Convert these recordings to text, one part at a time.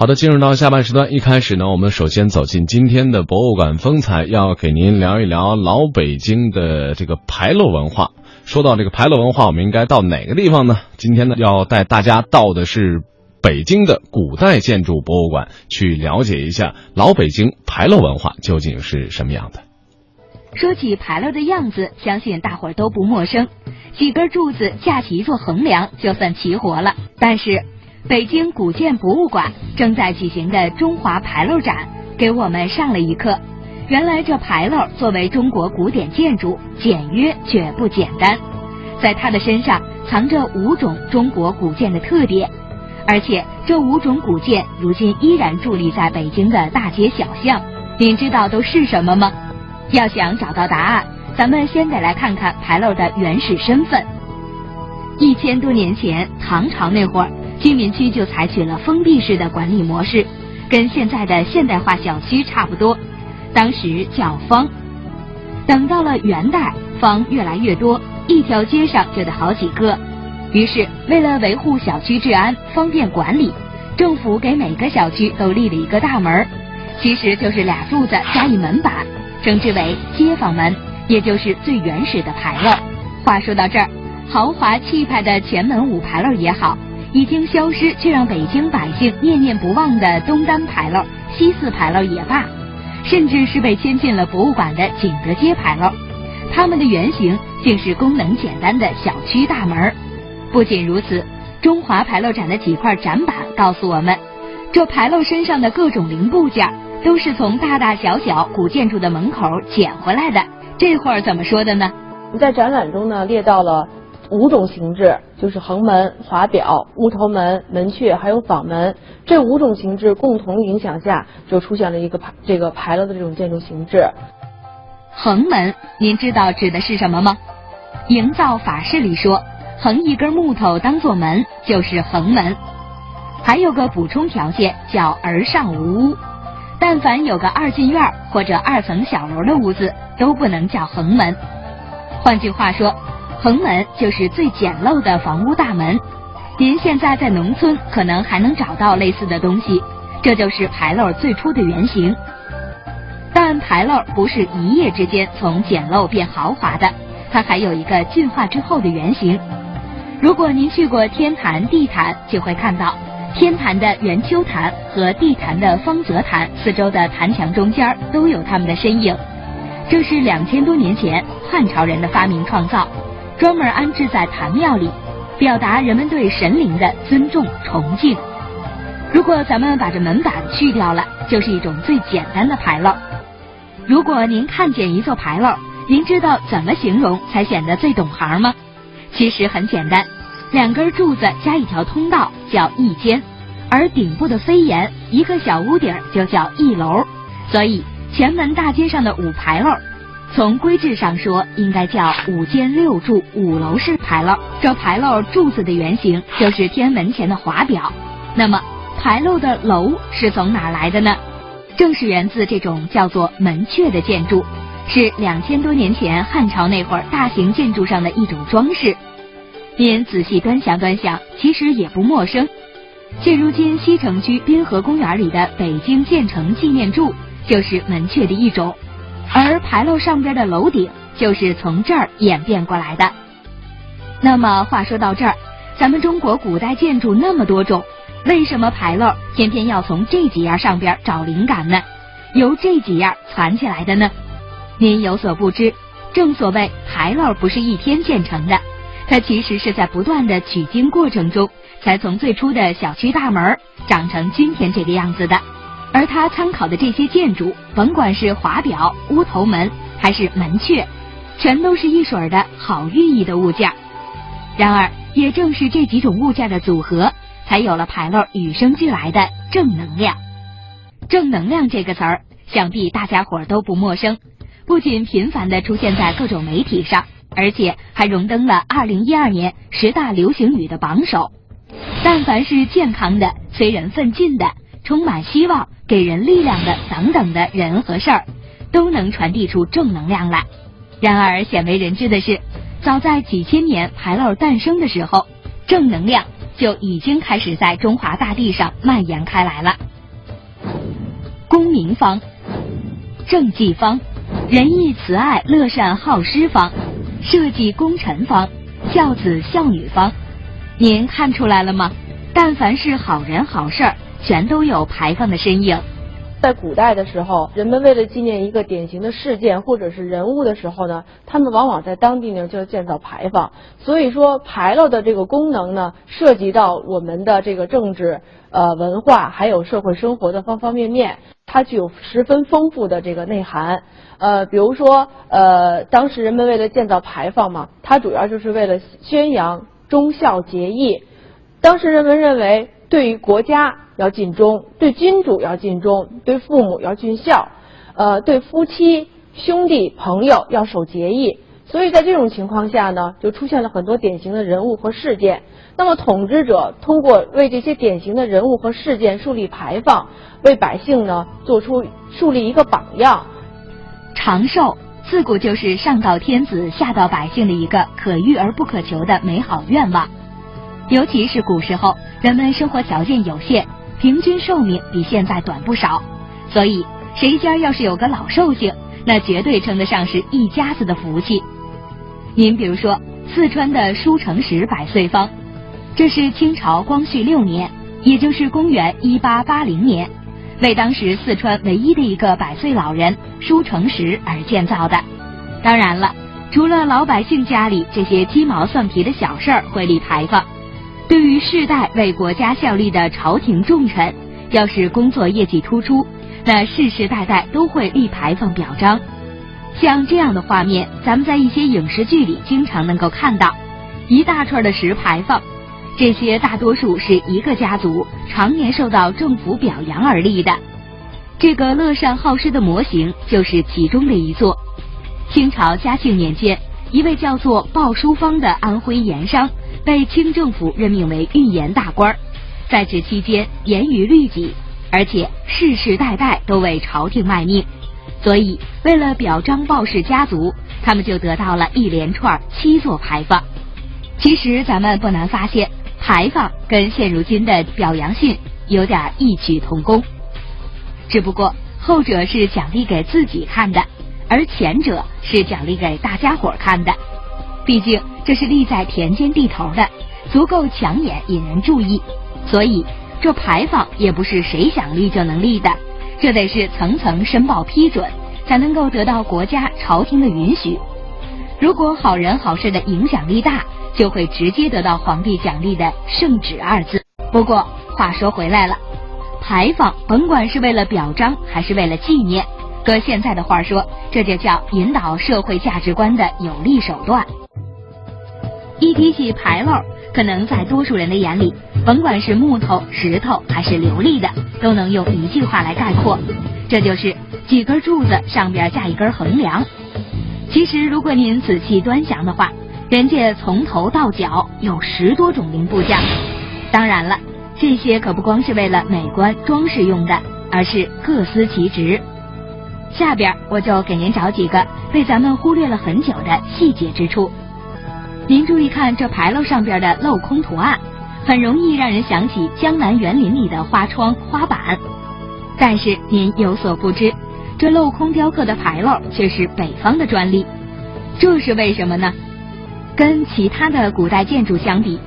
好的，进入到下半时段，一开始呢，我们首先走进今天的博物馆风采，要给您聊一聊老北京的这个牌楼文化。说到这个牌楼文化，我们应该到哪个地方呢？今天呢，要带大家到的是北京的古代建筑博物馆，去了解一下老北京牌楼文化究竟是什么样的。说起牌楼的样子，相信大伙儿都不陌生，几根柱子架起一座横梁，就算齐活了。但是，北京古建博物馆正在举行的中华牌楼展，给我们上了一课。原来这牌楼作为中国古典建筑，简约却不简单，在它的身上藏着五种中国古建的特点，而且这五种古建如今依然伫立在北京的大街小巷。您知道都是什么吗？要想找到答案，咱们先得来看看牌楼的原始身份。一千多年前，唐朝那会儿，居民区就采取了封闭式的管理模式，跟现在的现代化小区差不多。当时叫坊。等到了元代，坊越来越多，一条街上就得好几个。于是，为了维护小区治安，方便管理，政府给每个小区都立了一个大门，其实就是俩柱子加一门板。称之为街坊门，也就是最原始的牌楼。话说到这儿，豪华气派的前门五牌楼也好，已经消失却让北京百姓念念不忘的东单牌楼、西四牌楼也罢，甚至是被迁进了博物馆的景德街牌楼，它们的原型竟是功能简单的小区大门。不仅如此，中华牌楼展的几块展板告诉我们，这牌楼身上的各种零部件。都是从大大小小古建筑的门口捡回来的。这会儿怎么说的呢？在展览中呢，列到了五种形制，就是横门、华表、乌头门、门阙，还有坊门。这五种形制共同影响下，就出现了一个牌这个牌楼的这种建筑形制。横门，您知道指的是什么吗？营造法式里说，横一根木头当做门就是横门。还有个补充条件叫而上无屋。但凡有个二进院或者二层小楼的屋子，都不能叫横门。换句话说，横门就是最简陋的房屋大门。您现在在农村可能还能找到类似的东西，这就是牌楼最初的原型。但牌楼不是一夜之间从简陋变豪华的，它还有一个进化之后的原型。如果您去过天坛、地坛，就会看到。天坛的圆丘坛和地坛的方泽坛四周的坛墙中间都有他们的身影，这是两千多年前汉朝人的发明创造，专门安置在坛庙里，表达人们对神灵的尊重崇敬。如果咱们把这门板去掉了，就是一种最简单的牌楼。如果您看见一座牌楼，您知道怎么形容才显得最懂行吗？其实很简单。两根柱子加一条通道叫一间，而顶部的飞檐一个小屋顶就叫一楼。所以前门大街上的五牌楼，从规制上说应该叫五间六柱五楼式牌楼。这牌楼柱子的原型就是天门前的华表。那么牌楼的楼是从哪来的呢？正是源自这种叫做门阙的建筑，是两千多年前汉朝那会儿大型建筑上的一种装饰。您仔细端详端详，其实也不陌生。现如今西城区滨河公园里的北京建成纪念柱就是门阙的一种，而牌楼上边的楼顶就是从这儿演变过来的。那么话说到这儿，咱们中国古代建筑那么多种，为什么牌楼偏偏要从这几样上边找灵感呢？由这几样攒起来的呢？您有所不知，正所谓牌楼不是一天建成的。它其实是在不断的取经过程中，才从最初的小区大门长成今天这个样子的。而他参考的这些建筑，甭管是华表、乌头门还是门阙，全都是一水儿的好寓意的物件。然而，也正是这几种物件的组合，才有了牌楼与生俱来的正能量。正能量这个词儿，想必大家伙儿都不陌生，不仅频繁的出现在各种媒体上。而且还荣登了二零一二年十大流行语的榜首。但凡是健康的、催人奋进的、充满希望、给人力量的等等的人和事儿，都能传递出正能量来。然而鲜为人知的是，早在几千年牌楼诞生的时候，正能量就已经开始在中华大地上蔓延开来了。公民方、政绩方、仁义慈爱乐善好施方、社稷功臣方、孝子孝女方。您看出来了吗？但凡是好人好事儿，全都有牌坊的身影。在古代的时候，人们为了纪念一个典型的事件或者是人物的时候呢，他们往往在当地呢就要建造牌坊。所以说，牌楼的这个功能呢，涉及到我们的这个政治、呃文化还有社会生活的方方面面，它具有十分丰富的这个内涵。呃，比如说，呃，当时人们为了建造牌坊嘛，它主要就是为了宣扬忠孝节义。当时人们认为，对于国家。要尽忠，对君主要尽忠，对父母要尽孝，呃，对夫妻、兄弟、朋友要守节义。所以在这种情况下呢，就出现了很多典型的人物和事件。那么统治者通过为这些典型的人物和事件树立牌坊，为百姓呢做出树立一个榜样。长寿自古就是上到天子，下到百姓的一个可遇而不可求的美好愿望。尤其是古时候，人们生活条件有限。平均寿命比现在短不少，所以谁家要是有个老寿星，那绝对称得上是一家子的福气。您比如说四川的舒成石百岁方，这是清朝光绪六年，也就是公元一八八零年，为当时四川唯一的一个百岁老人舒成石而建造的。当然了，除了老百姓家里这些鸡毛蒜皮的小事儿会立牌坊。对于世代为国家效力的朝廷重臣，要是工作业绩突出，那世世代代都会立牌坊表彰。像这样的画面，咱们在一些影视剧里经常能够看到，一大串的石牌坊，这些大多数是一个家族常年受到政府表扬而立的。这个乐善好施的模型就是其中的一座。清朝嘉庆年间，一位叫做鲍淑芳的安徽盐商。被清政府任命为御盐大官，在职期间严于律己，而且世世代代都为朝廷卖命，所以为了表彰鲍氏家族，他们就得到了一连串七座牌坊。其实咱们不难发现，牌坊跟现如今的表扬信有点异曲同工，只不过后者是奖励给自己看的，而前者是奖励给大家伙看的。毕竟这是立在田间地头的，足够抢眼引人注意，所以这牌坊也不是谁想立就能立的，这得是层层申报批准，才能够得到国家朝廷的允许。如果好人好事的影响力大，就会直接得到皇帝奖励的圣旨二字。不过话说回来了，牌坊甭管是为了表彰还是为了纪念，搁现在的话说，这就叫引导社会价值观的有力手段。一提起牌楼，可能在多数人的眼里，甭管是木头、石头还是琉璃的，都能用一句话来概括，这就是几根柱子上边架一根横梁。其实，如果您仔细端详的话，人家从头到脚有十多种零部件。当然了，这些可不光是为了美观装饰用的，而是各司其职。下边我就给您找几个被咱们忽略了很久的细节之处。您注意看这牌楼上边的镂空图案，很容易让人想起江南园林里的花窗花板。但是您有所不知，这镂空雕刻的牌楼却是北方的专利。这是为什么呢？跟其他的古代建筑相比，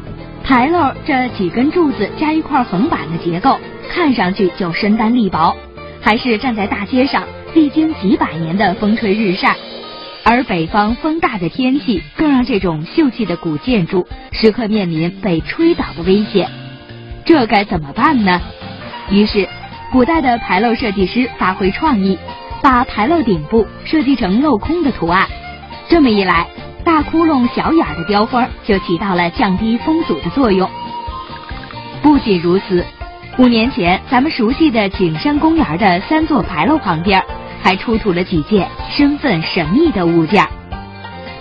牌楼这几根柱子加一块横板的结构，看上去就身单力薄，还是站在大街上，历经几百年的风吹日晒。而北方风大的天气，更让这种秀气的古建筑时刻面临被吹倒的危险。这该怎么办呢？于是，古代的牌楼设计师发挥创意，把牌楼顶部设计成镂空的图案。这么一来，大窟窿、小眼的雕花就起到了降低风阻的作用。不仅如此，五年前咱们熟悉的景山公园的三座牌楼旁边。还出土了几件身份神秘的物件。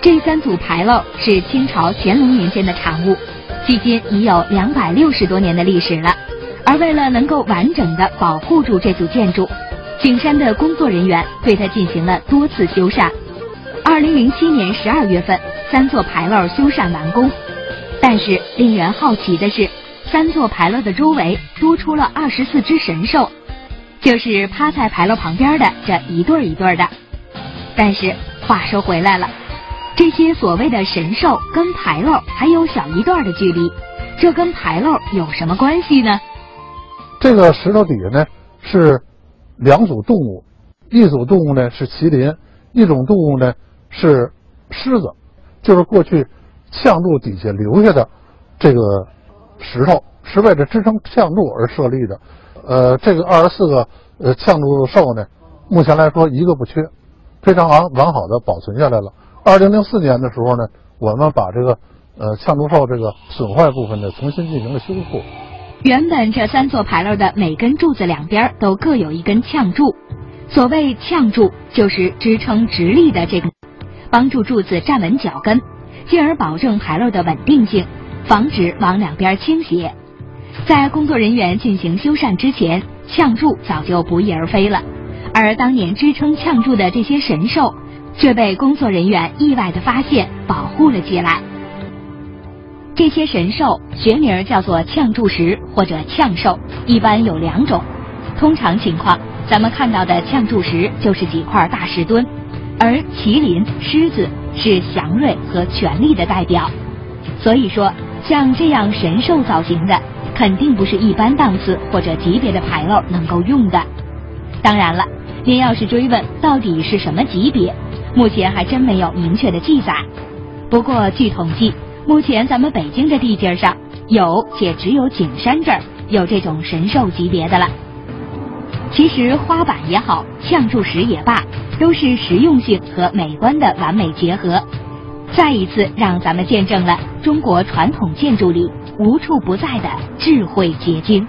这三组牌楼是清朝乾隆年间的产物，距今已有两百六十多年的历史了。而为了能够完整的保护住这组建筑，景山的工作人员对它进行了多次修缮。二零零七年十二月份，三座牌楼修缮完工。但是令人好奇的是，三座牌楼的周围多出了二十四只神兽。就是趴在牌楼旁边的这一对儿一对儿的。但是话说回来了，这些所谓的神兽跟牌楼还有小一段的距离，这跟牌楼有什么关系呢？这个石头底下呢是两组动物，一组动物呢是麒麟，一种动物呢是狮子，就是过去呛柱底下留下的这个石头，是为了支撑呛柱而设立的。呃，这个二十四个呃呛柱兽呢，目前来说一个不缺，非常完完好的保存下来了。二零零四年的时候呢，我们把这个呃呛柱兽这个损坏部分呢重新进行了修复。原本这三座牌楼的每根柱子两边都各有一根呛柱，所谓呛柱就是支撑直立的这个，帮助柱子站稳脚跟，进而保证牌楼的稳定性，防止往两边倾斜。在工作人员进行修缮之前，呛柱早就不翼而飞了，而当年支撑呛柱的这些神兽，却被工作人员意外的发现，保护了起来。这些神兽学名叫做呛柱石或者呛兽，一般有两种。通常情况，咱们看到的呛柱石就是几块大石墩，而麒麟、狮子是祥瑞和权力的代表。所以说，像这样神兽造型的，肯定不是一般档次或者级别的牌楼能够用的。当然了，您要是追问到底是什么级别，目前还真没有明确的记载。不过据统计。目前咱们北京的地界上有，且只有景山这儿有这种神兽级别的了。其实花板也好，呛柱石也罢，都是实用性和美观的完美结合，再一次让咱们见证了中国传统建筑里无处不在的智慧结晶。